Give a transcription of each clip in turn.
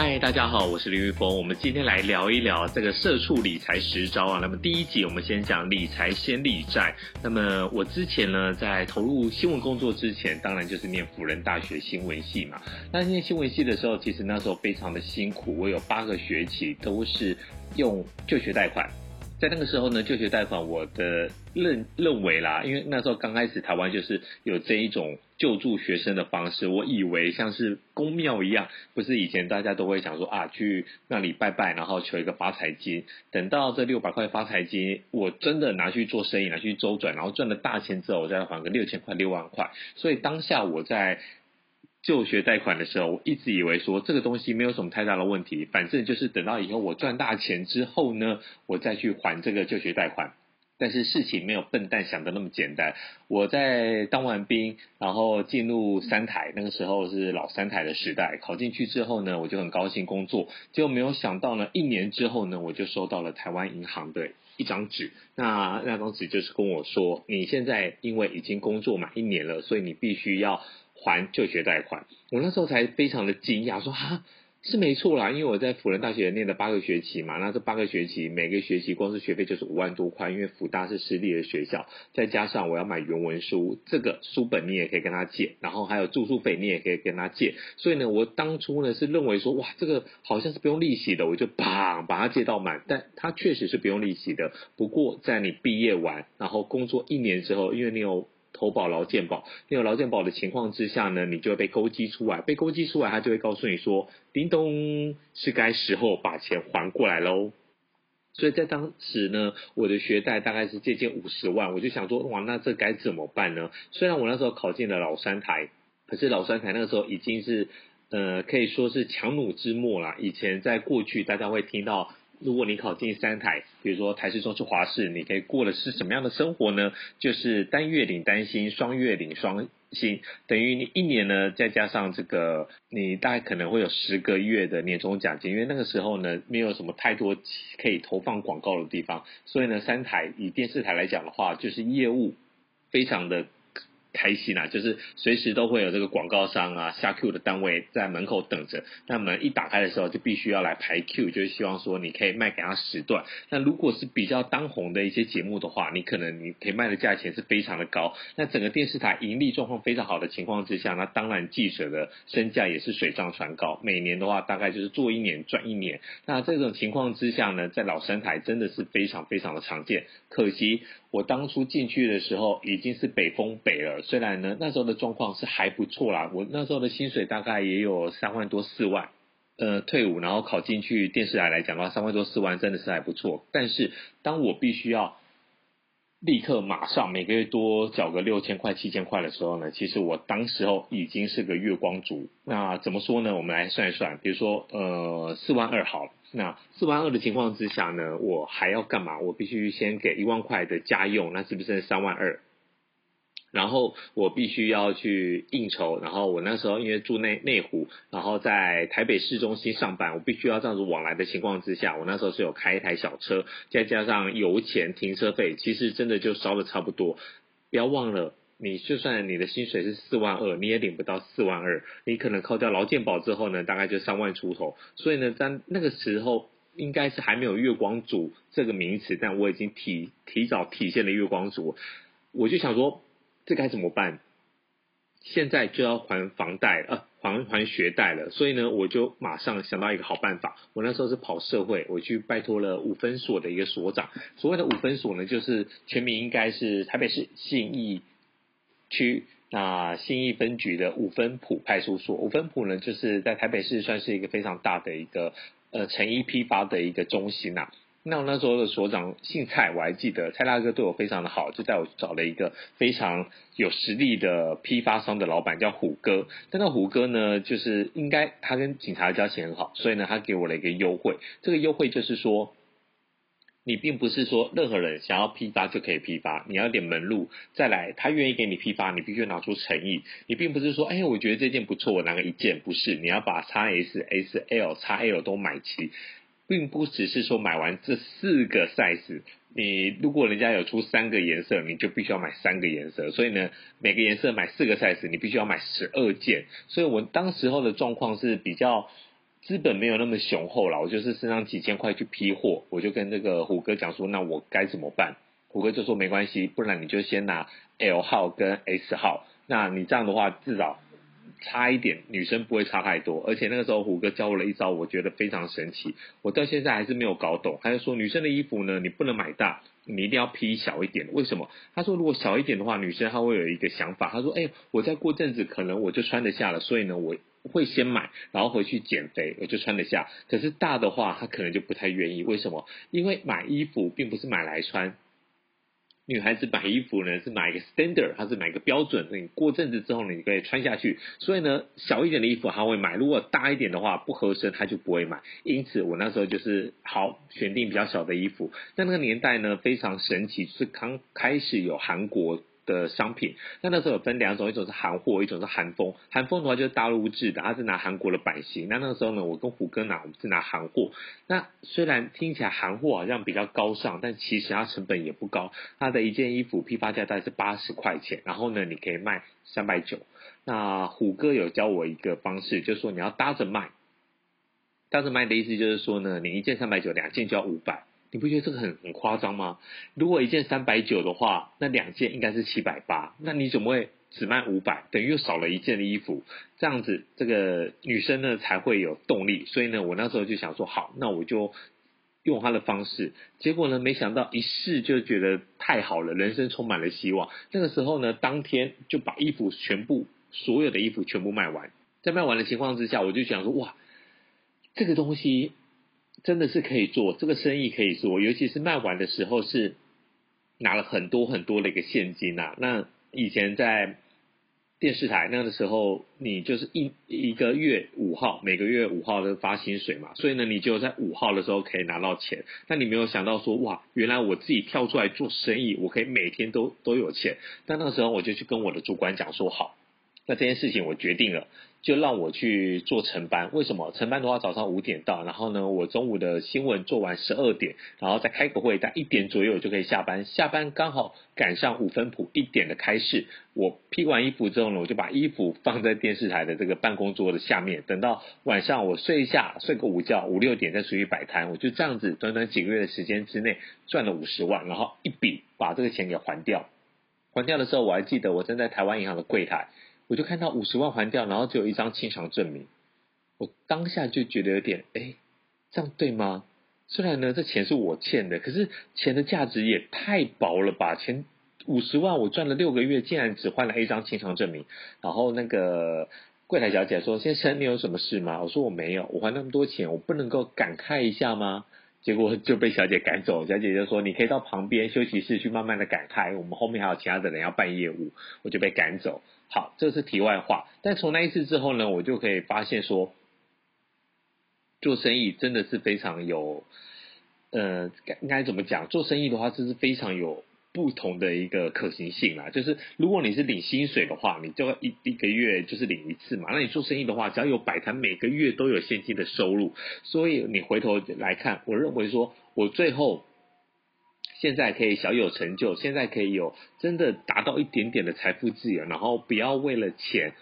嗨，大家好，我是林玉峰。我们今天来聊一聊这个社畜理财十招啊。那么第一集我们先讲理财先理债。那么我之前呢，在投入新闻工作之前，当然就是念辅仁大学新闻系嘛。那念新闻系的时候，其实那时候非常的辛苦。我有八个学期都是用就学贷款。在那个时候呢，就学贷款，我的认认为啦，因为那时候刚开始台湾就是有这一种救助学生的方式，我以为像是公庙一样，不是以前大家都会想说啊，去那里拜拜，然后求一个发财金，等到这六百块发财金，我真的拿去做生意，拿去周转，然后赚了大钱之后，我再还个六千块、六万块，所以当下我在。就学贷款的时候，我一直以为说这个东西没有什么太大的问题，反正就是等到以后我赚大钱之后呢，我再去还这个就学贷款。但是事情没有笨蛋想的那么简单。我在当完兵，然后进入三台，那个时候是老三台的时代。考进去之后呢，我就很高兴工作，结果没有想到呢，一年之后呢，我就收到了台湾银行的一张纸。那那张纸就是跟我说，你现在因为已经工作满一年了，所以你必须要。还就学贷款，我那时候才非常的惊讶，说哈是没错啦，因为我在辅仁大学念了八个学期嘛，那这八个学期每个学期光是学费就是五万多块，因为辅大是私立的学校，再加上我要买原文书，这个书本你也可以跟他借，然后还有住宿费你也可以跟他借，所以呢，我当初呢是认为说哇这个好像是不用利息的，我就砰把它借到满，但它确实是不用利息的，不过在你毕业完，然后工作一年之后，因为你有。投保劳健保，你有劳健保的情况之下呢，你就会被勾稽出来，被勾稽出来，他就会告诉你说，叮咚，是该时候把钱还过来喽。所以在当时呢，我的学贷大概是接近五十万，我就想说，哇，那这该怎么办呢？虽然我那时候考进了老三台，可是老三台那个时候已经是，呃，可以说是强弩之末了。以前在过去，大家会听到。如果你考进三台，比如说台式、中式、华式，你可以过的是什么样的生活呢？就是单月领单薪，双月领双薪，等于你一年呢，再加上这个，你大概可能会有十个月的年终奖金。因为那个时候呢，没有什么太多可以投放广告的地方，所以呢，三台以电视台来讲的话，就是业务非常的。开心啊，就是随时都会有这个广告商啊下 Q 的单位在门口等着，那门一打开的时候就必须要来排 Q，就是希望说你可以卖给他时段。那如果是比较当红的一些节目的话，你可能你可以卖的价钱是非常的高。那整个电视台盈利状况非常好的情况之下，那当然记者的身价也是水涨船高。每年的话大概就是做一年赚一年。那这种情况之下呢，在老三台真的是非常非常的常见。可惜。我当初进去的时候已经是北风北了，虽然呢那时候的状况是还不错啦，我那时候的薪水大概也有三万多四万，呃退伍然后考进去电视台来讲的话，三万多四万真的是还不错。但是当我必须要立刻马上每个月多缴个六千块七千块的时候呢，其实我当时候已经是个月光族。那怎么说呢？我们来算一算，比如说呃四万二好。那四万二的情况之下呢，我还要干嘛？我必须先给一万块的家用，那是不是三万二？然后我必须要去应酬，然后我那时候因为住内内湖，然后在台北市中心上班，我必须要这样子往来的情况之下，我那时候是有开一台小车，再加上油钱、停车费，其实真的就烧的差不多。不要忘了。你就算你的薪水是四万二，你也领不到四万二。你可能扣掉劳健保之后呢，大概就三万出头。所以呢，在那个时候应该是还没有月光族这个名词，但我已经提提早体现了月光族。我就想说，这该怎么办？现在就要还房贷呃，还还学贷了。所以呢，我就马上想到一个好办法。我那时候是跑社会，我去拜托了五分所的一个所长。所谓的五分所呢，就是全名应该是台北市信义。区那信义分局的五分埔派出所，五分埔呢，就是在台北市算是一个非常大的一个呃成衣批发的一个中心呐。那我那时候的所长姓蔡，我还记得蔡大哥对我非常的好，就带我找了一个非常有实力的批发商的老板，叫虎哥。但那虎哥呢，就是应该他跟警察交情很好，所以呢，他给我了一个优惠。这个优惠就是说。你并不是说任何人想要批发就可以批发，你要点门路，再来他愿意给你批发，你必须拿出诚意。你并不是说，哎，我觉得这件不错，我拿个一件，不是，你要把 x S、S、L、x L 都买齐，并不只是说买完这四个 size，你如果人家有出三个颜色，你就必须要买三个颜色。所以呢，每个颜色买四个 size，你必须要买十二件。所以我当时候的状况是比较。资本没有那么雄厚了，我就是身上几千块去批货，我就跟这个虎哥讲说，那我该怎么办？虎哥就说没关系，不然你就先拿 L 号跟 S 号，那你这样的话至少。差一点，女生不会差太多。而且那个时候虎哥教我了一招，我觉得非常神奇。我到现在还是没有搞懂。他就说女生的衣服呢，你不能买大，你一定要披小一点。为什么？他说如果小一点的话，女生她会有一个想法。他说，哎，我再过阵子可能我就穿得下了，所以呢，我会先买，然后回去减肥，我就穿得下。可是大的话，她可能就不太愿意。为什么？因为买衣服并不是买来穿。女孩子买衣服呢，是买一个 standard，它是买一个标准，你过阵子之后呢，你可以穿下去。所以呢，小一点的衣服她会买，如果大一点的话不合身，她就不会买。因此，我那时候就是好选定比较小的衣服。但那个年代呢，非常神奇，是刚开始有韩国。的商品，那那时候有分两种，一种是韩货，一种是韩风。韩风的话就是大陆制的，它是拿韩国的版型。那那个时候呢，我跟虎哥拿，我们是拿韩货。那虽然听起来韩货好像比较高尚，但其实它成本也不高。它的一件衣服批发价大概是八十块钱，然后呢，你可以卖三百九。那虎哥有教我一个方式，就是说你要搭着卖，搭着卖的意思就是说呢，你一件三百九，两件就要五百。你不觉得这个很很夸张吗？如果一件三百九的话，那两件应该是七百八，那你怎么会只卖五百？等于又少了一件的衣服，这样子这个女生呢才会有动力。所以呢，我那时候就想说，好，那我就用她的方式。结果呢，没想到一试就觉得太好了，人生充满了希望。那个时候呢，当天就把衣服全部所有的衣服全部卖完。在卖完的情况之下，我就想说，哇，这个东西。真的是可以做这个生意，可以做，尤其是卖完的时候是拿了很多很多的一个现金呐。那以前在电视台那个时候，你就是一一个月五号，每个月五号都发薪水嘛，所以呢，你就在五号的时候可以拿到钱。但你没有想到说，哇，原来我自己跳出来做生意，我可以每天都都有钱。但那个时候我就去跟我的主管讲说，好。那这件事情我决定了，就让我去做晨班。为什么？晨班的话早上五点到，然后呢，我中午的新闻做完十二点，然后再开个会，在一点左右我就可以下班。下班刚好赶上五分谱一点的开市。我披完衣服之后呢，我就把衣服放在电视台的这个办公桌的下面，等到晚上我睡一下，睡个午觉，五六点再出去摆摊。我就这样子，短短几个月的时间之内赚了五十万，然后一笔把这个钱给还掉。还掉的时候，我还记得我站在台湾银行的柜台。我就看到五十万还掉，然后只有一张清偿证明。我当下就觉得有点，哎，这样对吗？虽然呢，这钱是我欠的，可是钱的价值也太薄了吧？钱五十万，我赚了六个月，竟然只换了一张清偿证明。然后那个柜台小姐说：“先生，你有什么事吗？”我说：“我没有，我还那么多钱，我不能够感慨一下吗？”结果就被小姐赶走。小姐就说：“你可以到旁边休息室去慢慢的感慨，我们后面还有其他的人要办业务。”我就被赶走。好，这是题外话。但从那一次之后呢，我就可以发现说，做生意真的是非常有，呃，应该怎么讲？做生意的话，这是非常有不同的一个可行性啦。就是如果你是领薪水的话，你就要一一个月就是领一次嘛。那你做生意的话，只要有摆摊，每个月都有现金的收入。所以你回头来看，我认为说我最后。现在可以小有成就，现在可以有真的达到一点点的财富自由，然后不要为了钱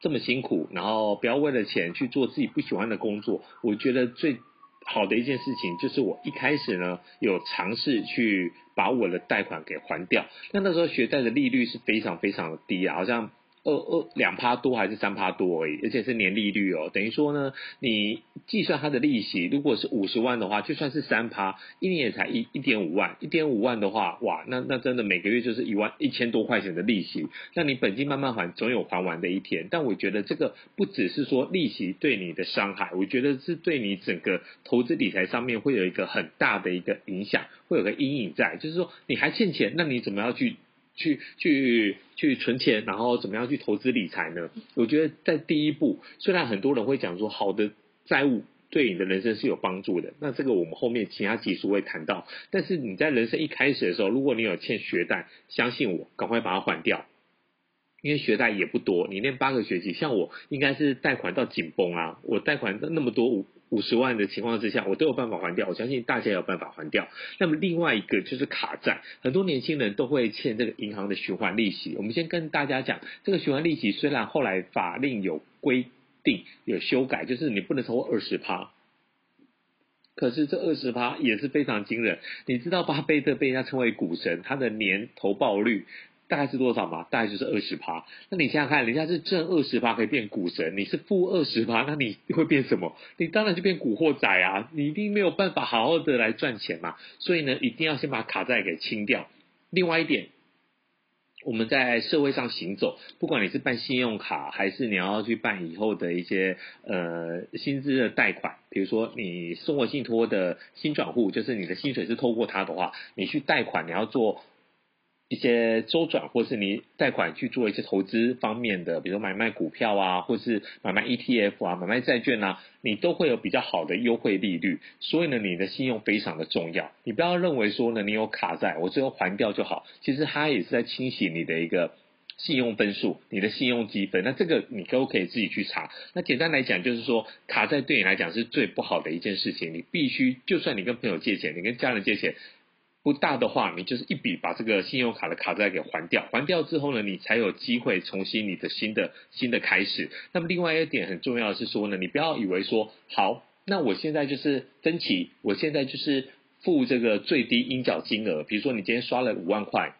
这么辛苦，然后不要为了钱去做自己不喜欢的工作。我觉得最好的一件事情就是我一开始呢有尝试去把我的贷款给还掉。那那时候学贷的利率是非常非常的低啊，好像。二二两趴多还是三趴多而已，而且是年利率哦。等于说呢，你计算它的利息，如果是五十万的话，就算是三趴，一年也才一一点五万。一点五万的话，哇，那那真的每个月就是一万一千多块钱的利息。那你本金慢慢还，总有还完的一天。但我觉得这个不只是说利息对你的伤害，我觉得是对你整个投资理财上面会有一个很大的一个影响，会有个阴影在。就是说你还欠钱，那你怎么要去？去去去存钱，然后怎么样去投资理财呢？我觉得在第一步，虽然很多人会讲说好的债务对你的人生是有帮助的，那这个我们后面其他技术会谈到。但是你在人生一开始的时候，如果你有欠学贷，相信我，赶快把它还掉，因为学贷也不多，你念八个学期，像我应该是贷款到紧绷啊，我贷款那么多。五十万的情况之下，我都有办法还掉。我相信大家有办法还掉。那么另外一个就是卡债，很多年轻人都会欠这个银行的循环利息。我们先跟大家讲，这个循环利息虽然后来法令有规定有修改，就是你不能超过二十趴。可是这二十趴也是非常惊人。你知道巴菲特被人家称为股神，他的年投报率大概是多少嘛？大概就是二十趴。那你想想看，人家是挣二十趴可以变股神，你是负二十趴，那你会变什么？你当然就变古惑仔啊！你一定没有办法好好的来赚钱嘛。所以呢，一定要先把卡债给清掉。另外一点。我们在社会上行走，不管你是办信用卡，还是你要去办以后的一些呃薪资的贷款，比如说你生活信托的新转户，就是你的薪水是透过它的话，你去贷款，你要做。一些周转，或是你贷款去做一些投资方面的，比如买卖股票啊，或是买卖 ETF 啊，买卖债券啊，你都会有比较好的优惠利率。所以呢，你的信用非常的重要。你不要认为说呢，你有卡债，我最后还掉就好。其实它也是在清洗你的一个信用分数，你的信用积分。那这个你都可以自己去查。那简单来讲，就是说卡债对你来讲是最不好的一件事情。你必须，就算你跟朋友借钱，你跟家人借钱。不大的话，你就是一笔把这个信用卡的卡债给还掉，还掉之后呢，你才有机会重新你的新的新的开始。那么另外一点很重要的是说呢，你不要以为说好，那我现在就是分期，我现在就是付这个最低应缴金额，比如说你今天刷了五万块。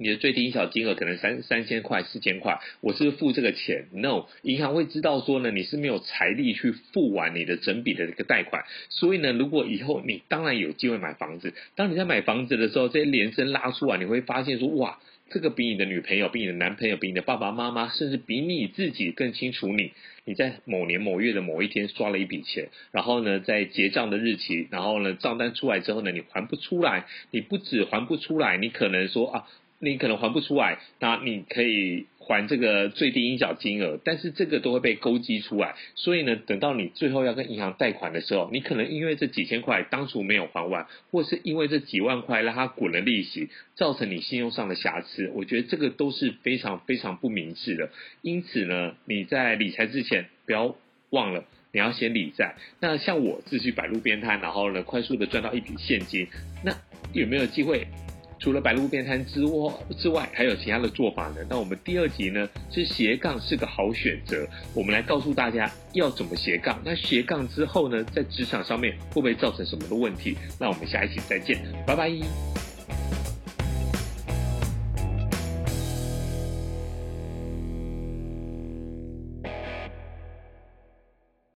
你的最低小金额可能三三千块、四千块，我是付这个钱？No，银行会知道说呢，你是没有财力去付完你的整笔的这个贷款。所以呢，如果以后你当然有机会买房子，当你在买房子的时候，这些连声拉出来，你会发现说，哇，这个比你的女朋友、比你的男朋友、比你的爸爸妈妈，甚至比你自己更清楚你。你在某年某月的某一天刷了一笔钱，然后呢，在结账的日期，然后呢，账单出来之后呢，你还不出来，你不止还不出来，你可能说啊。你可能还不出来，那你可以还这个最低应缴金额，但是这个都会被勾稽出来。所以呢，等到你最后要跟银行贷款的时候，你可能因为这几千块当初没有还完，或是因为这几万块让它滚了利息，造成你信用上的瑕疵。我觉得这个都是非常非常不明智的。因此呢，你在理财之前不要忘了你要先理债。那像我自己摆路边摊，然后呢快速的赚到一笔现金，那有没有机会？除了白鹿边摊之外之外，还有其他的做法呢？那我们第二集呢，是斜杠是个好选择。我们来告诉大家要怎么斜杠。那斜杠之后呢，在职场上面会不会造成什么的问题？那我们下一期再见，拜拜。